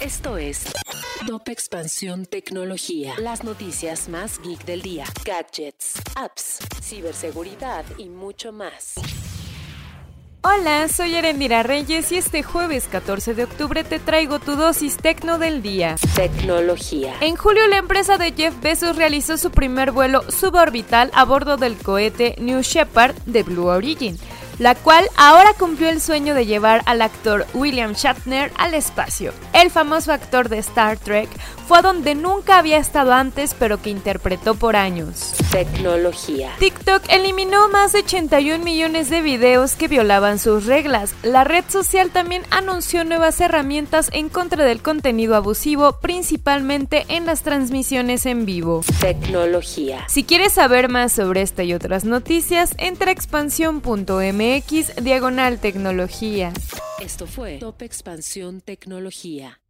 Esto es Top Expansión Tecnología. Las noticias más geek del día. Gadgets, apps, ciberseguridad y mucho más. Hola, soy Erendira Reyes y este jueves 14 de octubre te traigo tu dosis tecno del día. Tecnología. En julio la empresa de Jeff Bezos realizó su primer vuelo suborbital a bordo del cohete New Shepard de Blue Origin la cual ahora cumplió el sueño de llevar al actor William Shatner al espacio. El famoso actor de Star Trek fue donde nunca había estado antes pero que interpretó por años. Tecnología. TikTok eliminó más de 81 millones de videos que violaban sus reglas. La red social también anunció nuevas herramientas en contra del contenido abusivo, principalmente en las transmisiones en vivo. Tecnología. Si quieres saber más sobre esta y otras noticias, entra a expansión.m X diagonal tecnología. Esto fue Top Expansión Tecnología.